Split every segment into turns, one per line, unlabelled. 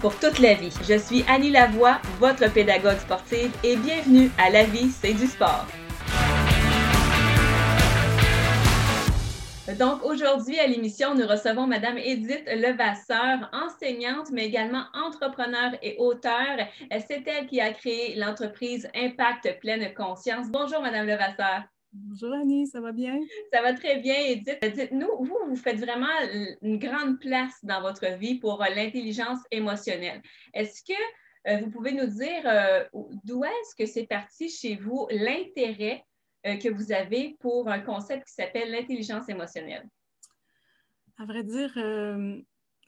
pour toute la vie. Je suis Annie Lavoie, votre pédagogue sportive, et bienvenue à La vie, c'est du sport. Donc aujourd'hui à l'émission, nous recevons Madame Edith Levasseur, enseignante, mais également entrepreneur et auteur. C'est elle qui a créé l'entreprise Impact Pleine Conscience. Bonjour Madame Levasseur.
Bonjour Annie, ça va bien?
Ça va très bien, Edith. Dites-nous, vous, vous faites vraiment une grande place dans votre vie pour euh, l'intelligence émotionnelle. Est-ce que euh, vous pouvez nous dire euh, d'où est-ce que c'est parti chez vous l'intérêt que vous avez pour un concept qui s'appelle l'intelligence émotionnelle?
À vrai dire,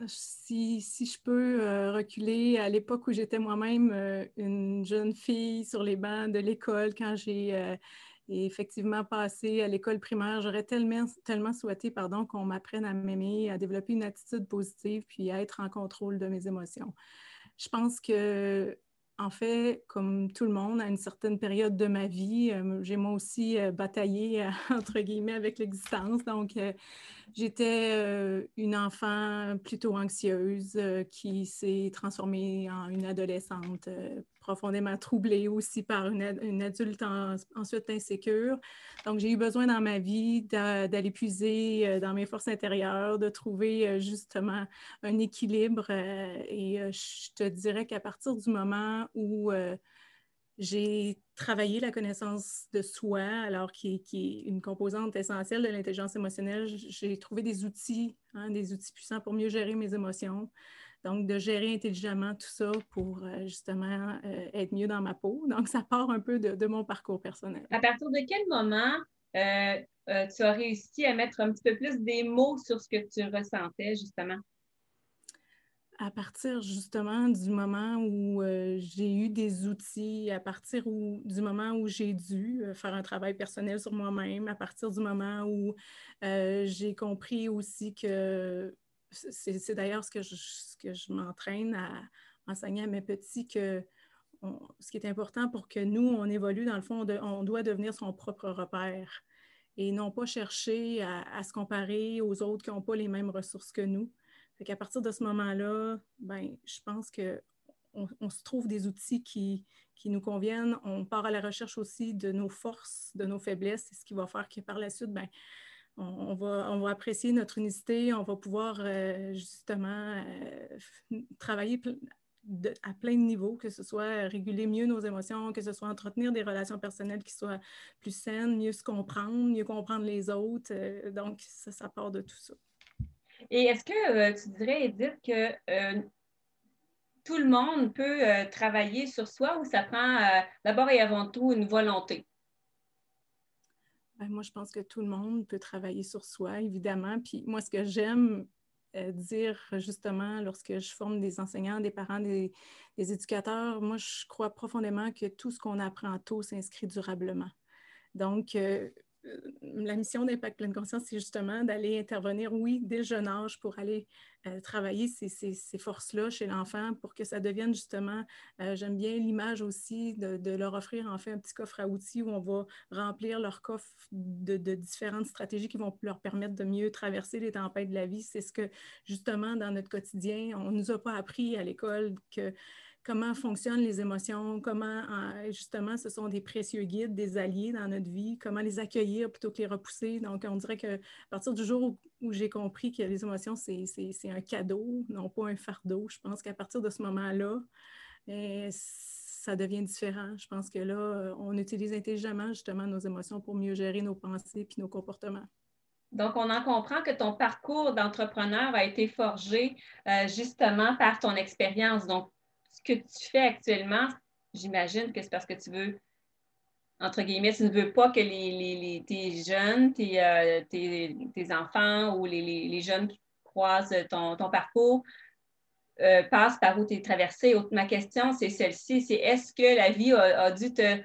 si, si, je peux reculer à l'époque où j'étais moi-même une jeune fille sur les bancs de l'école quand j'ai et effectivement, passer à l'école primaire, j'aurais tellement, tellement souhaité pardon, qu'on m'apprenne à m'aimer, à développer une attitude positive, puis à être en contrôle de mes émotions. Je pense que en fait, comme tout le monde, à une certaine période de ma vie, euh, j'ai moi aussi euh, bataillé, entre guillemets, avec l'existence. Donc, euh, j'étais une enfant plutôt anxieuse qui s'est transformée en une adolescente profondément troublée aussi par une, adulte ensuite insécure. Donc, j'ai eu besoin dans ma vie d'aller puiser dans mes forces intérieures, de trouver justement un équilibre. et je te dirais qu'à partir du moment où j'ai travaillé la connaissance de soi, alors qui, est une composante essentielle de l'intelligence émotionnelle. J'ai trouvé des outils, hein, des outils puissants pour mieux gérer mes émotions. Donc, de gérer intelligemment tout ça pour euh, justement euh, être mieux dans ma peau. Donc, ça part un peu de, mon parcours personnel.
À partir de quel moment euh, tu as réussi à mettre un petit peu plus des mots sur ce que tu ressentais, justement?
à partir justement du moment où euh, j'ai eu des outils, à partir du moment où j'ai dû faire un travail personnel sur moi-même, à partir du moment où euh, j'ai compris aussi que c'est d'ailleurs ce que je, que m'entraîne à enseigner à mes petits que ce qui est important pour que nous, on évolue, dans le fond, on doit devenir son propre repère et non pas chercher à se comparer aux autres qui n'ont pas les mêmes ressources que nous fait qu'à partir de ce moment-là, ben, je pense qu'on on se trouve des outils qui, qui, nous conviennent. On part à la recherche aussi de nos forces, de nos faiblesses. C'est ce qui va faire que par la suite, ben, on, va, apprécier notre unicité. On va pouvoir euh, justement euh, travailler à plein de niveaux, que ce soit réguler mieux nos émotions, que ce soit entretenir des relations personnelles qui soient plus saines, mieux se comprendre, mieux comprendre les autres. Euh, donc, ça, ça part de tout ça.
Et est-ce que tu dirais, Edith, que tout le monde peut travailler sur soi ou ça prend d'abord et avant tout une volonté?
Ben, moi, je pense que tout le monde peut travailler sur soi, évidemment. Puis moi, ce que j'aime dire justement lorsque je forme des enseignants, des parents, des, des éducateurs, moi, je crois profondément que tout ce qu'on apprend tôt s'inscrit durablement. Donc, euh, la mission d'Impact Pleine Conscience, c'est justement d'aller intervenir, oui, dès le jeune âge pour aller euh, travailler ces, ces, forces-là chez l'enfant pour que ça devienne justement, euh, j'aime bien l'image aussi de, leur offrir en fait un petit coffre à outils où on va remplir leur coffre de, de différentes stratégies qui vont leur permettre de mieux traverser les tempêtes de la vie. C'est ce que justement dans notre quotidien, on ne nous a pas appris à l'école que comment fonctionnent les émotions, comment justement ce sont des précieux guides, des alliés dans notre vie, comment les accueillir plutôt que les repousser. Donc, on dirait qu'à partir du jour où, j'ai compris que les émotions, c'est un cadeau, non pas un fardeau, je pense qu'à partir de ce moment-là, eh, ça devient différent. Je pense que là, on utilise intelligemment justement nos émotions pour mieux gérer nos pensées et nos comportements.
Donc, on en comprend que ton parcours d'entrepreneur a été forgé euh, justement par ton expérience. Ce que tu fais actuellement, j'imagine que c'est parce que tu veux, entre guillemets, tu ne veux pas que les, tes jeunes, euh, tes, enfants ou les, jeunes qui croisent ton, parcours euh, passe par où tu es traversé. Ma question, c'est celle-ci, c'est est-ce que la vie a, dû te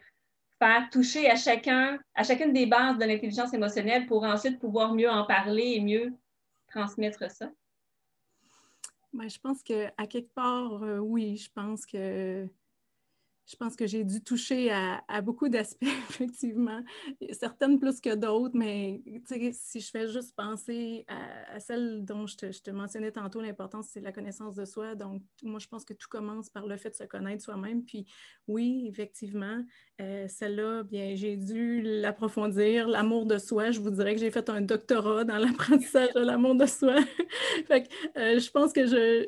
faire toucher à chacun, à chacune des bases de l'intelligence émotionnelle pour ensuite pouvoir mieux en parler et mieux transmettre ça?
Ben, je pense qu'à quelque part, euh, oui, je pense que je pense que j'ai dû toucher à, beaucoup d'aspects, effectivement. Certaines plus que d'autres, mais si je fais juste penser à, celle dont je te, mentionnais tantôt, l'importance, c'est la connaissance de soi. Donc, moi, je pense que tout commence par le fait de se connaître soi-même. Puis, oui, effectivement, euh, celle-là, bien, j'ai dû l'approfondir. L'amour de soi, je vous dirais que j'ai fait un doctorat dans l'apprentissage de l'amour de soi. fait que, euh, je pense que je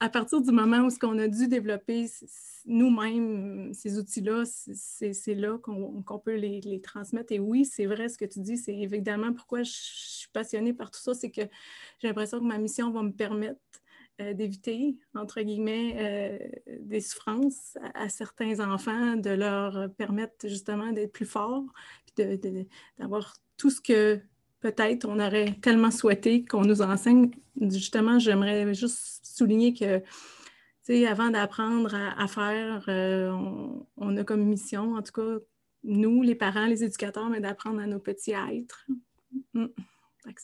à partir du moment où on a dû développer nous-mêmes ces outils-là, c'est là qu'on peut les, transmettre. Et oui, c'est vrai ce que tu dis, c'est évidemment pourquoi je suis passionnée par tout ça, c'est que j'ai l'impression que ma mission va me permettre euh, d'éviter, entre guillemets, euh, des souffrances à, certains enfants, de leur permettre justement d'être plus forts, d'avoir tout ce que peut-être on aurait tellement souhaité qu'on nous enseigne. Justement, j'aimerais juste souligner que, avant d'apprendre à, faire, euh, on, a comme mission, en tout cas, nous, les parents, les éducateurs, mais d'apprendre à nos petits à être.
Mm.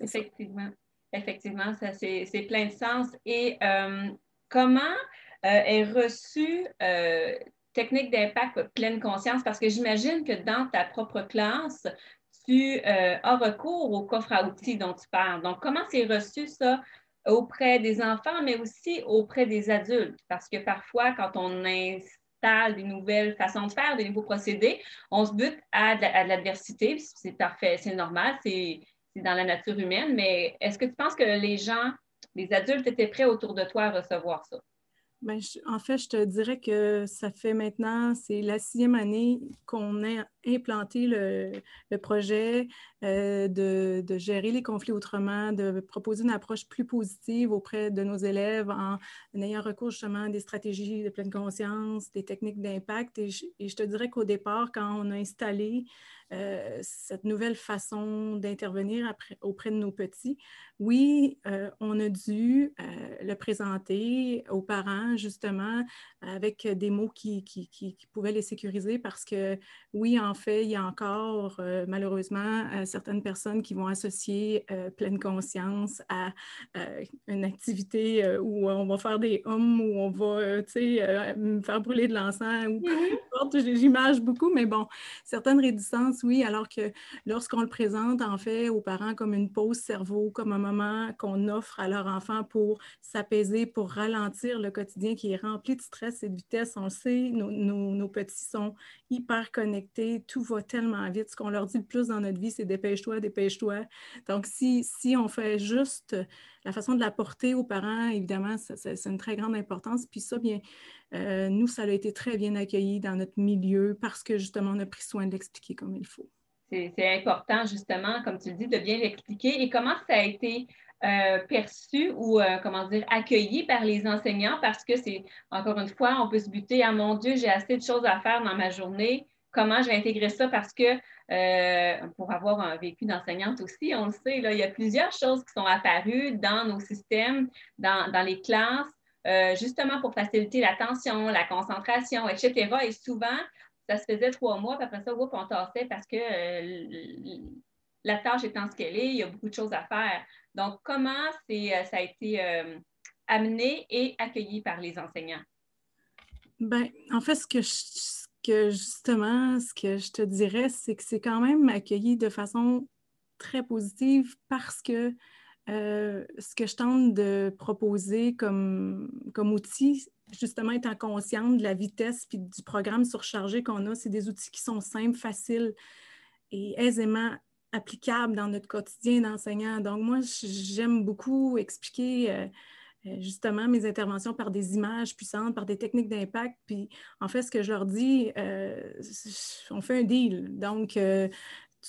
Effectivement. Effectivement, ça, c'est plein de sens. Et euh, comment euh, est reçue technique d'impact pleine conscience? Parce que j'imagine que dans ta propre classe, tu euh, as recours au coffre à outils dont tu parles. Donc, comment c'est reçu ça auprès des enfants, mais aussi auprès des adultes? Parce que parfois, quand on installe des nouvelles façons de faire, des nouveaux procédés, on se bute à de l'adversité. C'est parfait, c'est normal, c'est dans la nature humaine, mais est-ce que tu penses que les gens, les adultes étaient prêts autour de toi à recevoir ça?
Bien, en fait, je te dirais que ça fait maintenant, c'est la sixième année qu'on a implanté le, projet euh, de, gérer les conflits autrement, de proposer une approche plus positive auprès de nos élèves en, ayant recours justement à des stratégies de pleine conscience, des techniques d'impact. Et, je te dirais qu'au départ, quand on a installé euh, cette nouvelle façon d'intervenir auprès de nos petits. Oui, euh, on a dû le présenter aux parents justement avec des mots qui, qui, qui, pouvaient les sécuriser parce que oui, en fait, il y a encore malheureusement certaines personnes qui vont associer pleine conscience à une activité où on va faire des hommes, où on va, tu sais, faire brûler de l'encens ou mm-hmm. j'image beaucoup, mais bon, certaines réticences oui, alors que lorsqu'on le présente, en fait, aux parents comme une pause cerveau, comme un moment qu'on offre à leur enfant pour s'apaiser, pour ralentir le quotidien qui est rempli de stress et de vitesse, on le sait, nos, petits sont hyper connectés, tout va tellement vite. Ce qu'on leur dit le plus dans notre vie, c'est dépêche-toi, dépêche-toi. Donc, si, si on fait juste la façon de la porter aux parents, évidemment, c'est une très grande importance. Puis ça, bien, euh, nous, ça a été très bien accueilli dans notre milieu parce que justement, on a pris soin de l'expliquer comme il faut.
C'est important, justement, comme tu le dis, de bien l'expliquer. Et comment ça a été euh, perçu ou, euh, comment dire, accueilli par les enseignants? Parce que c'est, encore une fois, on peut se buter, ah mon Dieu, j'ai assez de choses à faire dans ma journée. Comment je vais intégrer ça? Parce que pour avoir un vécu d'enseignante aussi, on le sait, là, il y a plusieurs choses qui sont apparues dans nos systèmes, dans, dans les classes, euh, justement pour faciliter l'attention, la concentration, etc. Et souvent, ça se faisait trois mois, puis après ça, on tassait parce que euh, la tâche étant ce qu'elle est, il y a beaucoup de choses à faire. Donc, comment euh, ça a été amené et accueilli par les enseignants?
Ben, en fait, ce que, que justement, ce que je te dirais, c'est que c'est quand même accueilli de façon très positive parce que euh, ce que je tente de proposer comme, outil, justement étant consciente de la vitesse puis du programme surchargé qu'on a, c'est des outils qui sont simples, faciles et aisément applicables dans notre quotidien d'enseignant. Donc, moi, j'aime beaucoup expliquer euh, justement mes interventions par des images puissantes, par des techniques d'impact. Puis, en fait, ce que je leur dis, on fait un deal. Donc,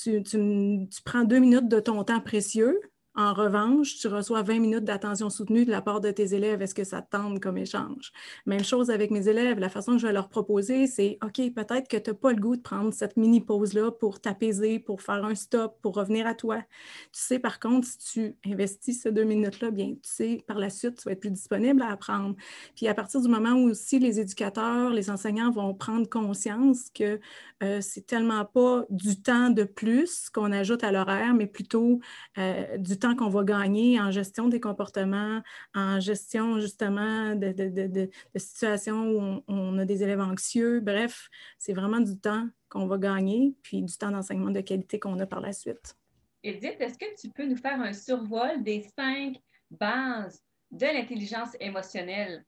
tu, tu, tu, prends deux minutes de ton temps précieux En revanche, tu reçois 20 minutes d'attention soutenue de la part de tes élèves. Est-ce que ça te tente comme échange? Même chose avec mes élèves. La façon que je vais leur proposer, c'est OK, peut-être que tu n'as pas le goût de prendre cette mini pause-là pour t'apaiser, pour faire un stop, pour revenir à toi. Tu sais, par contre, si tu investis ces deux minutes-là, bien, tu sais, par la suite, tu vas être plus disponible à apprendre. Puis à partir du moment où aussi les éducateurs, les enseignants vont prendre conscience que euh, c'est tellement pas du temps de plus qu'on ajoute à l'horaire, mais plutôt euh, du temps qu'on va gagner en gestion des comportements, en gestion justement de, situations où on, a des élèves anxieux. Bref, c'est vraiment du temps qu'on va gagner, puis du temps d'enseignement de qualité qu'on a par la suite.
Edith, est-ce que tu peux nous faire un survol des cinq bases de l'intelligence émotionnelle?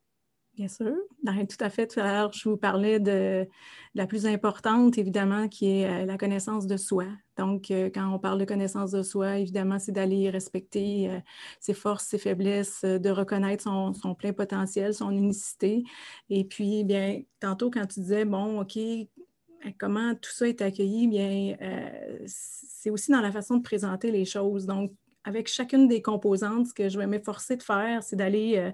Bien sûr. Ben, tout à fait. Tout à l'heure, je vous parlais de, la plus importante, évidemment, qui est euh, la connaissance de soi. Donc, euh, quand on parle de connaissance de soi, évidemment, c'est d'aller respecter euh, ses forces, ses faiblesses, de reconnaître son, plein potentiel, son unicité. Et puis, bien, tantôt, quand tu disais, bon, OK, comment tout ça est accueilli, bien, c'est aussi dans la façon de présenter les choses. Donc, avec chacune des composantes, ce que je vais m'efforcer de faire, c'est d'aller euh,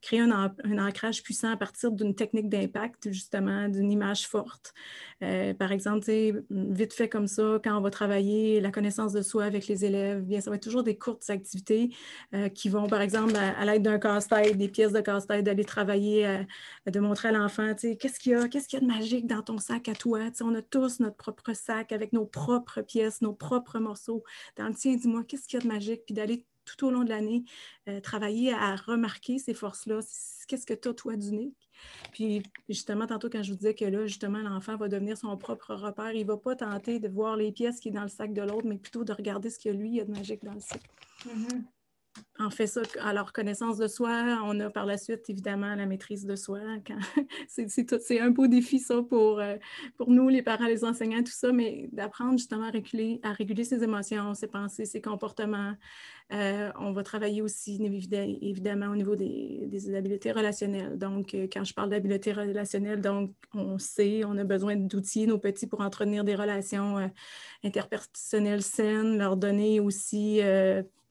créer un, ancrage puissant à partir d'une technique d'impact, justement, d'une image forte. Euh, par exemple, vite fait comme ça, quand on va travailler la connaissance de soi avec les élèves, bien, ça va être toujours des courtes activités euh, qui vont, par exemple, à, l'aide d'un casse-tête, des pièces de casse-tête, d'aller travailler, de montrer à l'enfant, qu'est-ce qu'il y a, qu'est-ce qu'il y a de magique dans ton sac à toi? on a tous notre propre sac avec nos propres pièces, nos propres morceaux. Dans le tien, dis-moi, qu'est-ce qu'il y a de magique? Puis d'aller tout au long de l'année euh, travailler à remarquer ces forces-là. Qu'est-ce que tu as, toi, d'unique? Puis, justement, tantôt, quand je vous disais que là, justement, l'enfant va devenir son propre repère, il ne va pas tenter de voir les pièces qui sont dans le sac de l'autre, mais plutôt de regarder ce que lui, il y a de magique dans le sac. Mm-hmm on fait ça à leur connaissance de soi. On a par la suite, évidemment, la maîtrise de soi. c'est, un beau défi, ça, pour, euh, pour nous, les parents, les enseignants, tout ça, mais d'apprendre justement à réguler, ses émotions, ses pensées, ses comportements. Euh, on va travailler aussi, évidemment, au niveau des, habiletés relationnelles. Donc, euh, quand je parle d'habiletés relationnelles, donc, on sait, on a besoin d'outils, nos petits, pour entretenir des relations interpersonnelles saines, leur donner aussi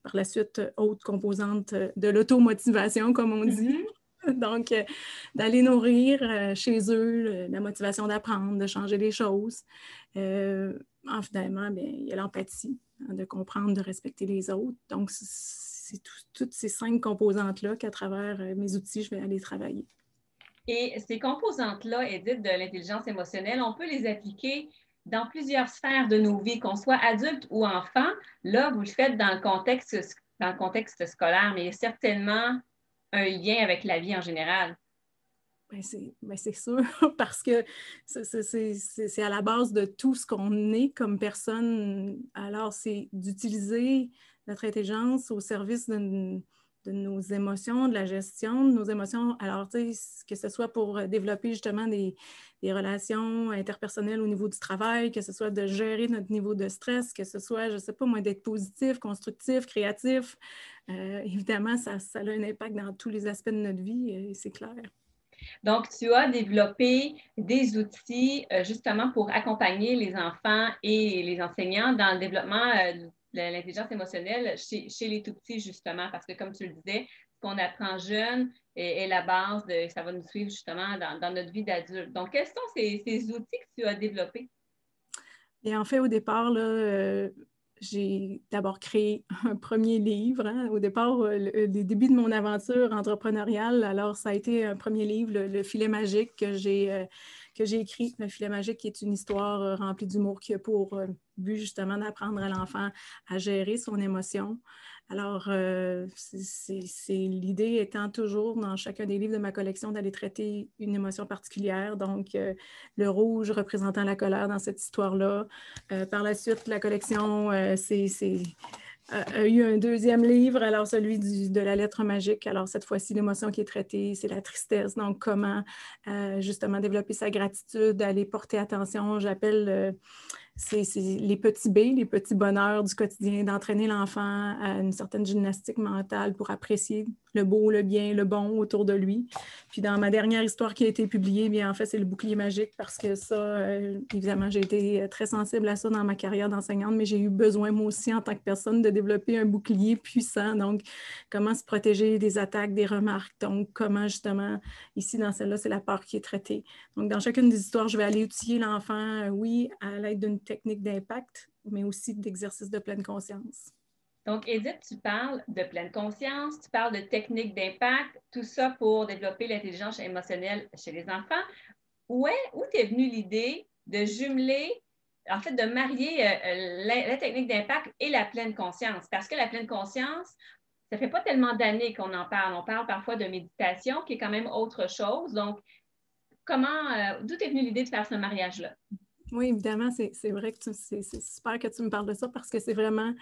par la suite autre composante de l'automotivation, comme on dit. Mm-hmm. Donc, euh, d'aller nourrir euh, chez eux la motivation d'apprendre, de changer les choses. Euh, en finalement, bien, il y a l'empathie, hein, de comprendre, de respecter les autres. Donc, c'est toutes ces cinq composantes-là qu'à travers mes outils, je vais aller travailler.
Et ces composantes-là, Edith, de l'intelligence émotionnelle, on peut les appliquer dans plusieurs sphères de nos vies, qu'on soit adulte ou enfant. Là, vous le faites dans le contexte, dans le contexte scolaire, mais il y a certainement un lien avec la vie en général.
Ben, ben c'est sûr, parce que c'est à la base de tout ce qu'on est comme personne. Alors, c'est d'utiliser notre intelligence au service d'une de nos émotions, de la gestion de nos émotions. Alors, tu sais, que ce soit pour euh, développer justement des, relations interpersonnelles au niveau du travail, que ce soit de gérer notre niveau de stress, que ce soit, je ne sais pas moi, d'être positif, constructif, créatif. Euh, évidemment, ça, ça, a un impact dans tous les aspects de notre vie, c'est clair.
Donc, tu as développé des outils justement pour accompagner les enfants et les enseignants dans le développement l'intelligence émotionnelle chez, les tout petits, justement, parce que comme tu le disais, ce qu'on apprend jeune est, la base de ça va nous suivre justement dans, notre vie d'adulte. Donc, quels sont ces, outils que tu as développés?
Et en fait, au départ, euh, j'ai d'abord créé un premier livre. Hein. Au départ, euh, le, début de mon aventure entrepreneuriale, alors ça a été un premier livre, Le, filet magique, que j'ai euh, que j'ai écrit, Le filet magique, qui est une histoire euh, remplie d'humour qui a pour euh, but justement d'apprendre à l'enfant à gérer son émotion. Alors, euh, l'idée étant toujours dans chacun des livres de ma collection d'aller traiter une émotion particulière. Donc, le rouge représentant la colère dans cette histoire-là. par la suite, la collection, c'est a eu un deuxième livre, alors celui de la lettre magique. Alors cette fois-ci, l'émotion qui est traitée, c'est la tristesse. Donc comment euh, justement développer sa gratitude, aller porter attention. J'appelle euh, c'est les petits B, les petits bonheurs du quotidien, d'entraîner l'enfant à une certaine gymnastique mentale pour apprécier le beau, le bien, le bon autour de lui. Puis dans ma dernière histoire qui a été publiée, bien en fait, c'est le bouclier magique parce que ça, euh, évidemment, j'ai été euh, très sensible à ça dans ma carrière d'enseignante, mais j'ai eu besoin moi aussi en tant que personne de développer un bouclier puissant. Donc, comment se protéger des attaques, des remarques? Donc, comment justement, ici dans celle-là, c'est la peur qui est traitée. Donc, dans chacune des histoires, je vais aller outiller l'enfant, euh, oui, à l'aide d'une technique d'impact, mais aussi d'exercice de pleine conscience.
Donc, Edith, tu parles de pleine conscience, tu parles de techniques d'impact, tout ça pour développer l'intelligence émotionnelle chez les enfants. Où est, où t'es venue l'idée de jumeler, en fait, de marier euh, la, technique d'impact et la pleine conscience? Parce que la pleine conscience, ça fait pas tellement d'années qu'on en parle. On parle parfois de méditation, qui est quand même autre chose. Donc, comment, euh, d'où est venue l'idée de faire ce mariage-là?
Oui, évidemment, c'est vrai que c'est super que tu me parles de ça parce que c'est vraiment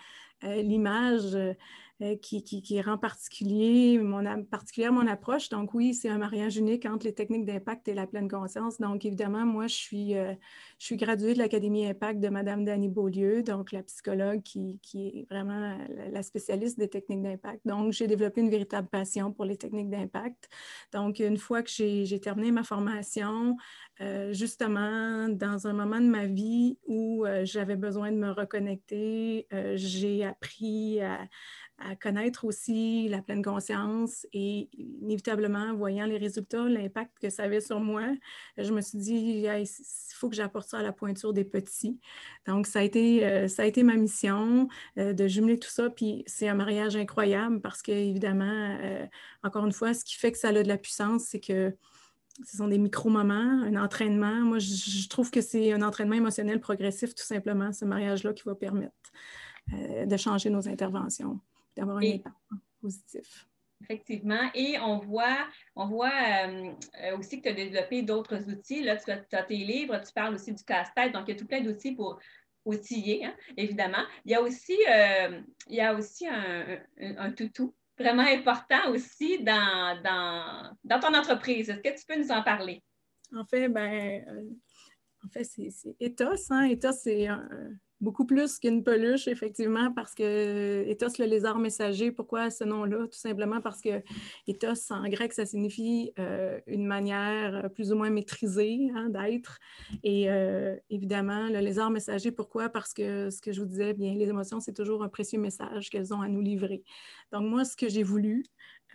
euh, l'image euh, euh, qui, qui, rend particulier mon, particulière mon approche. Donc oui, c'est un mariage unique entre les techniques d'impact et la pleine conscience. Donc évidemment, moi, je suis, je suis graduée de l'Académie Impact de Madame Dany Beaulieu, donc la psychologue qui, qui est vraiment la spécialiste des techniques d'impact. Donc j'ai développé une véritable passion pour les techniques d'impact. Donc une fois que j'ai terminé ma formation, justement, dans un moment de ma vie où j'avais besoin de me reconnecter, j'ai appris à, connaître aussi la pleine conscience et inévitablement, voyant les résultats, l'impact que ça avait sur moi, je me suis dit, il faut que j'apporte ça à la pointure des petits. Donc, ça a été, euh, ça a été ma mission euh, de jumeler tout ça. Puis, c'est un mariage incroyable parce que, évidemment, euh, encore une fois, ce qui fait que ça a de la puissance, c'est que ce sont des micro-moments, un entraînement. Moi, je trouve que c'est un entraînement émotionnel progressif, tout simplement, ce mariage-là qui va permettre euh, de changer nos interventions, d'avoir un impact positif.
Effectivement. Et on voit, on voit euh, aussi que tu as développé d'autres outils. Là, tu as, tes livres, tu parles aussi du casse-tête. Donc, il y a tout plein d'outils pour outiller, hein, évidemment. Il y a aussi, euh, il y a aussi un, un, toutou vraiment important aussi dans, dans, dans ton entreprise. Est-ce que tu peux nous en parler?
En fait, ben, en fait, c'est Ethos. Hein? Ethos, c'est un, beaucoup plus qu'une peluche, effectivement, parce que ethos, le lézard messager, pourquoi ce nom-là? Tout simplement parce que ethos, en grec, ça signifie euh, une manière plus ou moins maîtrisée hein, d'être. Et euh, évidemment, le lézard messager, pourquoi? Parce que ce que je vous disais, bien, les émotions, c'est toujours un précieux message qu'elles ont à nous livrer. Donc, moi, ce que j'ai voulu,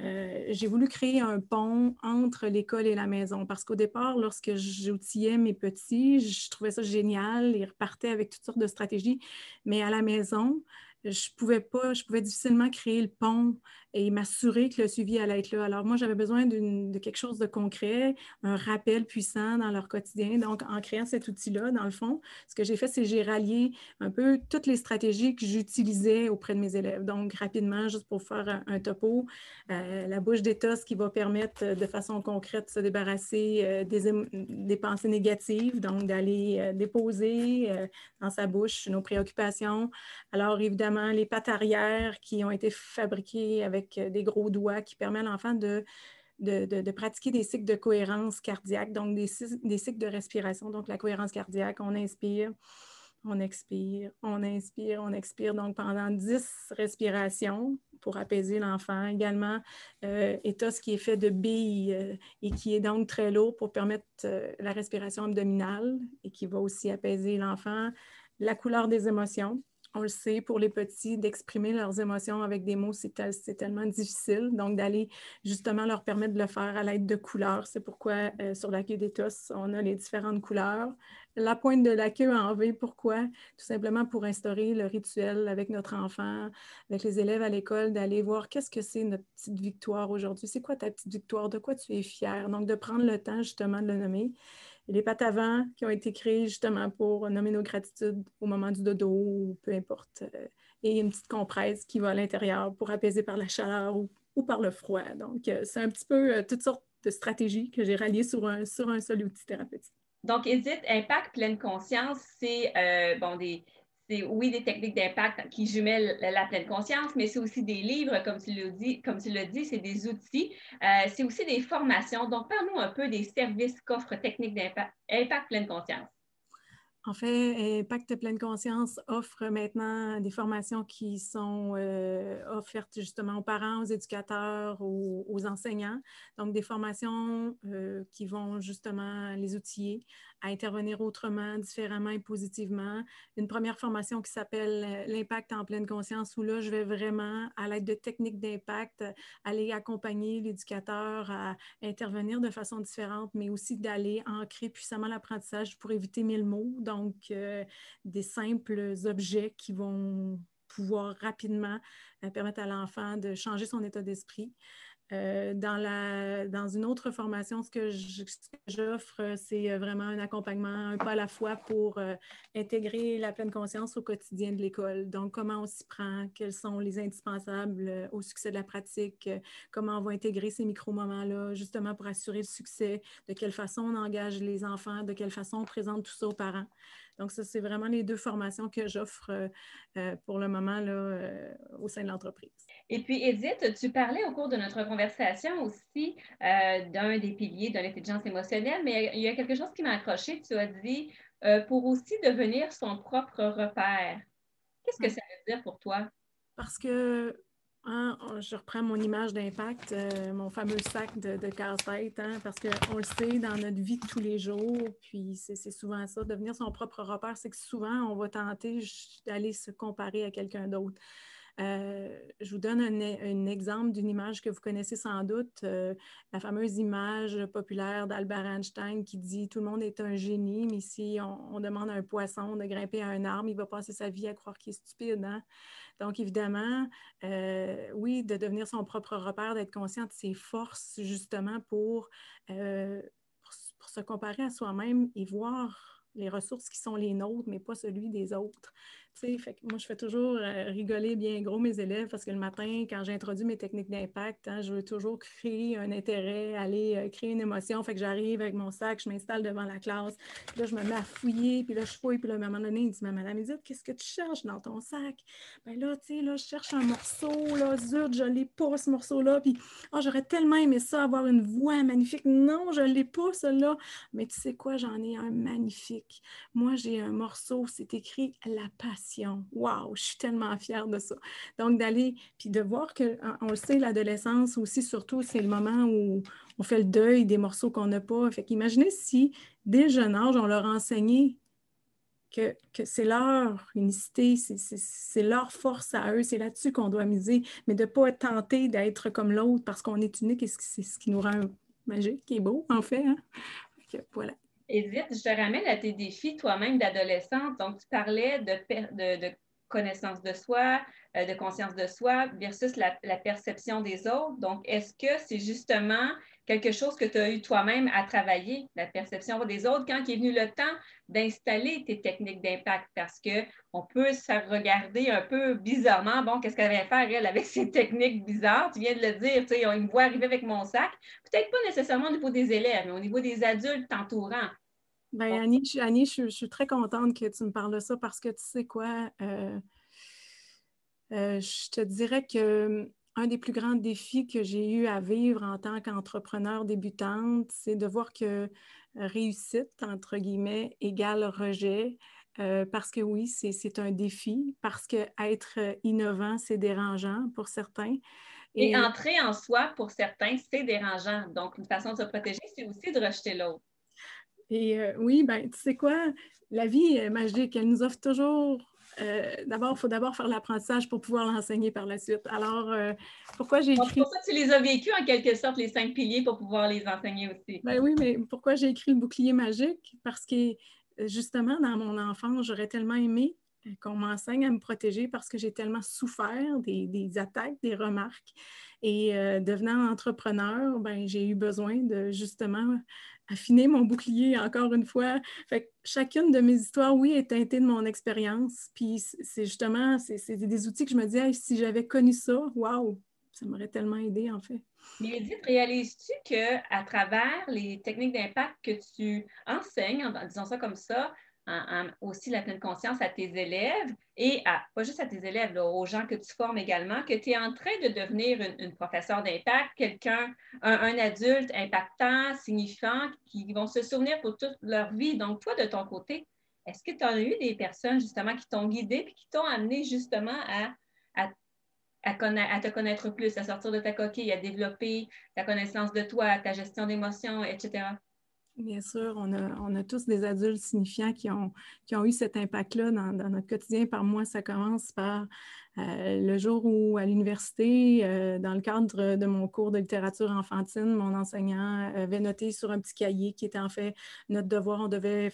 euh, j'ai voulu créer un pont entre l'école et la maison parce qu'au départ, lorsque j'outillais mes petits, je trouvais ça génial. Ils repartaient avec toutes sortes de stratégies. Mais à la maison, je pouvais pas, je pouvais difficilement créer le pont et m'assurer que le suivi allait être là. Alors moi, j'avais besoin de quelque chose de concret, un rappel puissant dans leur quotidien. Donc, en créant cet outil-là, dans le fond, ce que j'ai fait, c'est j'ai rallié un peu toutes les stratégies que j'utilisais auprès de mes élèves. Donc, rapidement, juste pour faire un, topo, euh, la bouche d'éthos qui va permettre euh, de façon concrète de se débarrasser euh, des, pensées négatives, donc d'aller déposer dans sa bouche nos préoccupations. Alors, évidemment, les pattes arrière qui ont été fabriquées avec euh, des gros doigts qui permet à l'enfant de, pratiquer des cycles de cohérence cardiaque, donc des, cycles de respiration. Donc, la cohérence cardiaque, on inspire, on expire, on inspire, on expire. Donc, pendant 10 respirations pour apaiser l'enfant. Également, euh, ce qui est fait de billes euh, et qui est donc très lourd pour permettre euh, la respiration abdominale et qui va aussi apaiser l'enfant. La couleur des émotions on le sait, pour les petits, d'exprimer leurs émotions avec des mots, c'est tellement difficile. Donc, d'aller justement leur permettre de le faire à l'aide de couleurs. C'est pourquoi euh, sur la queue d'éthos, on a les différentes couleurs. La pointe de la queue en V, pourquoi? Tout simplement pour instaurer le rituel avec notre enfant, avec les élèves à l'école, d'aller voir qu'est-ce que c'est notre petite victoire aujourd'hui. C'est quoi ta petite victoire? De quoi tu es fier? Donc, de prendre le temps justement de le nommer les pattes avant qui ont été créées justement pour nommer nos gratitudes au moment du dodo ou peu importe. Euh, et une petite compresse qui va à l'intérieur pour apaiser par la chaleur ou, par le froid. Donc, euh, c'est un petit peu euh, toutes sortes de stratégies que j'ai ralliées sur un, sur un seul outil thérapeutique.
Donc, Edith, Impact Pleine Conscience, c'est bon, des, c'est oui des techniques d'impact qui jumellent la pleine conscience, mais c'est aussi des livres, comme tu l'as dit, comme tu l'as dit, c'est des outils, euh, c'est aussi des formations. Donc, parle-nous un peu des services qu'offre Techniques d'impact Impact Pleine Conscience.
En fait, Impact Pleine Conscience offre maintenant des formations qui sont euh, offertes justement aux parents, aux éducateurs, aux, enseignants. Donc, des formations euh, qui vont justement les outiller à intervenir autrement, différemment et positivement. Une première formation qui s'appelle euh, l'impact en pleine conscience, où là, je vais vraiment, à l'aide de techniques d'impact, aller accompagner l'éducateur à intervenir de façon différente, mais aussi d'aller ancrer puissamment l'apprentissage pour éviter mille mots. Donc, euh, des simples objets qui vont pouvoir rapidement euh, permettre à l'enfant de changer son état d'esprit. Euh, dans, une autre formation, ce que j'offre, c'est euh, vraiment un accompagnement un pas à la fois pour intégrer la pleine conscience au quotidien de l'école. Donc, comment on s'y prend, quels sont les indispensables au succès de la pratique, comment on va intégrer ces micro-moments-là, justement pour assurer le succès, de quelle façon on engage les enfants, de quelle façon on présente tout ça aux parents. Donc, ça, c'est vraiment les deux formations que j'offre pour le moment là, au sein de l'entreprise.
Et puis, Edith, tu parlais au cours de notre conversation aussi euh, d'un des piliers de l'intelligence émotionnelle, mais il y a quelque chose qui m'a accroché. Tu as dit euh, pour aussi devenir son propre repère. Qu'est-ce que ça veut dire pour toi?
Parce que hein, je reprends mon image d'impact, euh, mon fameux sac de, de casse-tête, hein, parce qu'on le sait dans notre vie de tous les jours, puis c'est souvent ça, devenir son propre repère, c'est que souvent on va tenter d'aller se comparer à quelqu'un d'autre. Euh, je vous donne un, exemple d'une image que vous connaissez sans doute, euh, la fameuse image populaire d'Albert Einstein qui dit Tout le monde est un génie, mais si on, demande à un poisson de grimper à un arbre, il va passer sa vie à croire qu'il est stupide. Hein. Donc, évidemment, euh, oui, de devenir son propre repère, d'être conscient de ses forces, justement, pour, pour se comparer à soi-même et voir les ressources qui sont les nôtres, mais pas celui des autres moi, je fais toujours euh, rigoler bien gros mes élèves parce que le matin, quand j'introduis mes techniques d'impact, hein, je veux toujours créer un intérêt, aller euh, créer une émotion. Fait que j'arrive avec mon sac, je m'installe devant la classe, puis là, je me mets à fouiller, puis là, je fouille, puis là, à un moment donné, il dit Madame Edith, qu'est-ce que tu cherches dans ton sac? Ben là, tu sais, là, je cherche un morceau, là, zut, je l'ai pas, ce morceau-là, puis oh, j'aurais tellement aimé ça, avoir une voix magnifique. Non, je l'ai pas, celui-là. Mais tu sais quoi, j'en ai un magnifique. Moi, j'ai un morceau, c'est écrit La passion Wow, je suis tellement fière de ça. Donc, d'aller, puis de voir que, on le sait, l'adolescence aussi, surtout, c'est le moment où on fait le deuil des morceaux qu'on n'a pas. Fait qu'imaginez si, dès le jeune âge, on leur enseignait que, que c'est leur unicité, c'est leur force à eux, c'est là-dessus qu'on doit miser, mais de ne pas être tenté d'être comme l'autre parce qu'on est unique et c'est ce qui nous rend magique, est beau, en fait. Hein? voilà.
Edith, je te ramène à tes défis toi-même d'adolescente. Donc, tu parlais de, de, connaissance de soi, euh, de conscience de soi versus la, perception des autres. Donc, est-ce que c'est justement quelque chose que tu as eu toi-même à travailler, la perception des autres, quand il est venu le temps d'installer tes techniques d'impact? Parce qu'on peut se regarder un peu bizarrement. Bon, qu'est-ce qu'elle vient faire, elle, avec ses techniques bizarres? Tu viens de le dire, tu sais, on me voit arriver avec mon sac. Peut-être pas nécessairement au niveau des élèves, mais au niveau des adultes t'entourant.
Bien, Annie, je, suis très contente que tu me parles de ça parce que tu sais quoi, euh, euh, je te dirais que un des plus grands défis que j'ai eu à vivre en tant qu'entrepreneur débutante, c'est de voir que réussite, entre guillemets, égale rejet. Euh, parce que oui, c'est un défi, parce que être innovant, c'est dérangeant pour certains.
Et, Et entrer en soi, pour certains, c'est dérangeant. Donc, une façon de se protéger, c'est aussi de rejeter l'autre.
Et euh, oui, ben, tu sais quoi, la vie est magique, elle nous offre toujours. Euh, d'abord, il faut d'abord faire l'apprentissage pour pouvoir l'enseigner par la suite. Alors, euh, pourquoi j'ai écrit.
Pour ça, tu les as vécus en quelque sorte, les cinq piliers, pour pouvoir les enseigner aussi.
Ben oui, mais pourquoi j'ai écrit le bouclier magique? Parce que justement, dans mon enfance, j'aurais tellement aimé qu'on m'enseigne à me protéger parce que j'ai tellement souffert des, attaques, des remarques. Et devenant entrepreneur, ben, j'ai eu besoin de justement affiner mon bouclier encore une fois. Chacune de mes histoires, oui, est teintée de mon expérience. Puis c'est justement, c'est des outils que je me dis, si j'avais connu ça, waouh, ça m'aurait tellement aidé en fait.
Mais Edith, réalises-tu qu'à travers les techniques d'impact que tu enseignes, en disant ça comme ça, aussi la pleine conscience à tes élèves et à, pas juste à tes élèves, aux gens que tu formes également, que tu es en train de devenir une, professeure d'impact, quelqu'un, un, adulte impactant, signifiant, qui vont se souvenir pour toute leur vie. Donc, toi, de ton côté, Est-ce que tu as eu des personnes justement qui t'ont guidé et qui t'ont amené justement à, à, te connaître plus, à sortir de ta coquille, à développer ta connaissance de toi, ta gestion d'émotions, etc.?
Bien sûr, on a, tous des adultes signifiants qui ont, eu cet impact-là dans, notre quotidien. Par moi, ça commence par euh, le jour où, à l'université, euh, dans le cadre de mon cours de littérature enfantine, mon enseignant avait noté sur un petit cahier qui était en fait notre devoir. On devait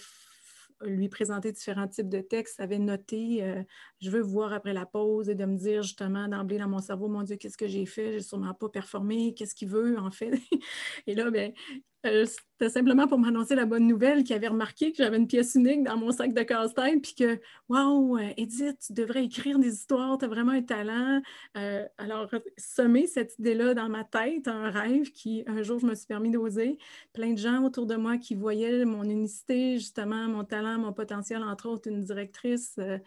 lui présenter différents types de textes, avait noté euh, Je veux voir après la pause et de me dire justement d'emblée dans mon cerveau, mon Dieu, qu'est-ce que j'ai fait? Je n'ai sûrement pas performé, qu'est-ce qu'il veut en fait? et là, ben, euh, c'était simplement pour m'annoncer la bonne nouvelle qu'il avait remarqué que j'avais une pièce unique dans mon sac de casse-tête, puis que, waouh, Edith, tu devrais écrire des histoires, tu as vraiment un talent. Euh, alors, semer cette idée-là dans ma tête, un rêve qui, un jour, je me suis permis d'oser. Plein de gens autour de moi qui voyaient mon unicité, justement, mon talent, mon potentiel, entre autres, une directrice, euh,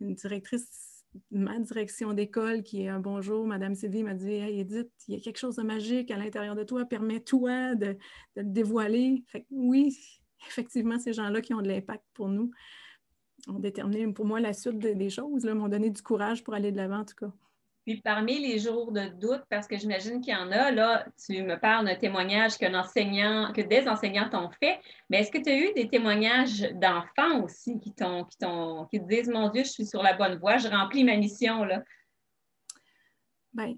une directrice ma direction d'école qui est un bonjour, Madame Sylvie m'a dit Hey Edith, il y a quelque chose de magique à l'intérieur de toi, permets-toi de, de, le dévoiler. oui, effectivement, ces gens-là qui ont de l'impact pour nous ont déterminé pour moi la suite des choses, m'ont donné du courage pour aller de l'avant en tout cas.
Puis parmi les jours de doute, parce que j'imagine qu'il y en a, là, tu me parles d'un témoignage que des enseignants t'ont fait, mais est-ce que tu as eu des témoignages d'enfants aussi qui t'ont, qui te disent Mon Dieu, je suis sur la bonne voie, je remplis ma mission là?
Bien,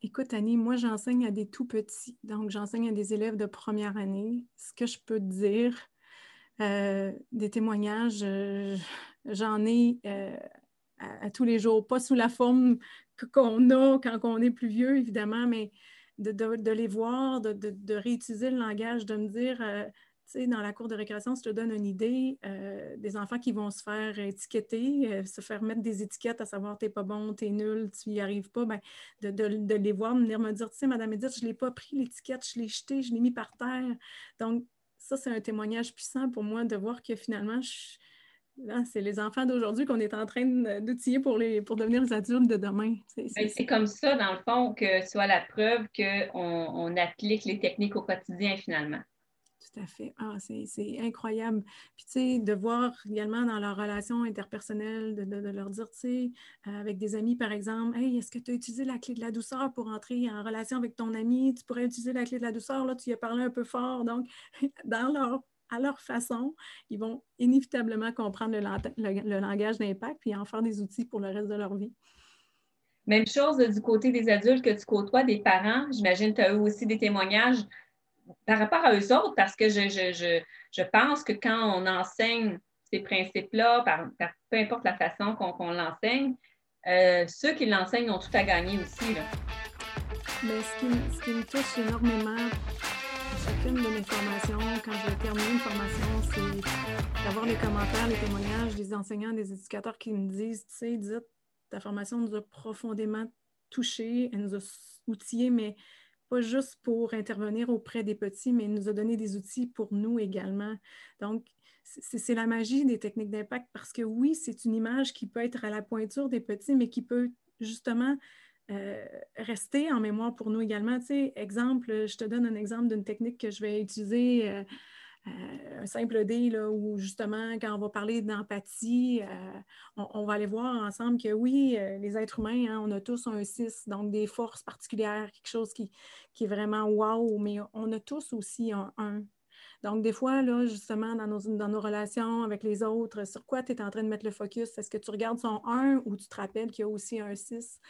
écoute, Annie, moi j'enseigne à des tout petits, donc j'enseigne à des élèves de première année. Ce que je peux te dire, euh, des témoignages, euh, j'en ai euh, à, tous les jours, pas sous la forme qu'on a quand on est plus vieux, évidemment, mais de, les voir, de, réutiliser le langage, de me dire, euh, tu sais, dans la cour de récréation, si je te donne une idée, euh, des enfants qui vont se faire étiqueter, euh, se faire mettre des étiquettes, à savoir t'es pas bon, t'es nul, tu n'y arrives pas, ben, de, les voir venir me dire, tu sais, Madame Edith, je ne l'ai pas pris l'étiquette, je l'ai jeté, je l'ai mis par terre. Donc, ça, c'est un témoignage puissant pour moi de voir que finalement, je, c'est les enfants d'aujourd'hui qu'on est en train d'outiller pour, pour devenir les adultes de demain.
Ben, c'est comme ça, dans le fond, que soit la preuve qu'on on applique les techniques au quotidien, finalement.
Tout à fait. Ah, c'est incroyable. Puis, tu sais, de voir également dans leurs relations interpersonnelles, de, de, leur dire, tu sais, euh, avec des amis, par exemple, Hey, est-ce que tu as utilisé la clé de la douceur pour entrer en relation avec ton ami? Tu pourrais utiliser la clé de la douceur, là, tu y as parlé un peu fort. Donc, dans leur à leur façon, ils vont inévitablement comprendre le, langage d'impact puis en faire des outils pour le reste de leur vie.
Même chose du côté des adultes que tu côtoies, des parents. J'imagine que tu as eu aussi des témoignages par rapport à eux autres, parce que je, pense que quand on enseigne ces principes-là, par, peu importe la façon qu'on l'enseigne, euh, ceux qui l'enseignent ont tout à gagner aussi.
Mais ce qui, ce qui me touche énormément chacune de mes formations, quand je termine une formation, c'est d'avoir les commentaires, les témoignages des enseignants, des éducateurs qui me disent, tu sais, dites, ta formation nous a profondément touchés, elle nous a outillés, mais pas juste pour intervenir auprès des petits, mais elle nous a donné des outils pour nous également. Donc, c'est la magie des techniques d'impact parce que oui, c'est une image qui peut être à la pointure des petits, mais qui peut justement euh, rester en mémoire pour nous également. Tu sais, exemple, je te donne un exemple d'une technique que je vais utiliser, euh, euh, un simple dé, là, où justement, quand on va parler d'empathie, on, va aller voir ensemble que oui, les êtres humains, hein, on a tous un 6, donc des forces particulières, quelque chose qui, qui est vraiment wow, mais on a tous aussi un 1. Donc, des fois, là, justement, dans nos, dans nos relations avec les autres, sur quoi tu es en train de mettre le focus? Est-ce que tu regardes son 1 ou tu te rappelles qu'il y a aussi un 6?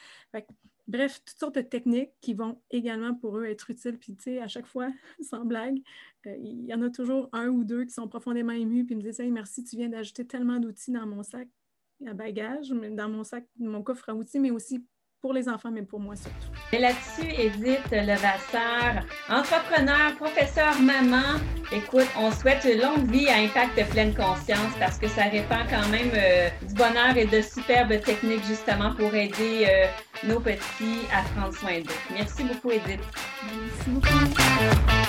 bref, toutes sortes de techniques qui vont également pour eux être utiles. Puis, tu sais, à chaque fois, sans blague, euh, il y en a toujours un ou deux qui sont profondément émus puis me disent Hey, merci, tu viens d'ajouter tellement d'outils dans mon sac à bagages, dans mon sac, mon coffre à outils, mais aussi pour les enfants, mais pour moi surtout.
Et là-dessus, Edith Levasseur, entrepreneur, professeur, maman, écoute, on souhaite une longue vie à impact pleine conscience parce que ça répand quand même euh, du bonheur et de superbes techniques justement pour aider euh, nos petits à prendre soin d'eux. Merci beaucoup, Edith.
Merci beaucoup.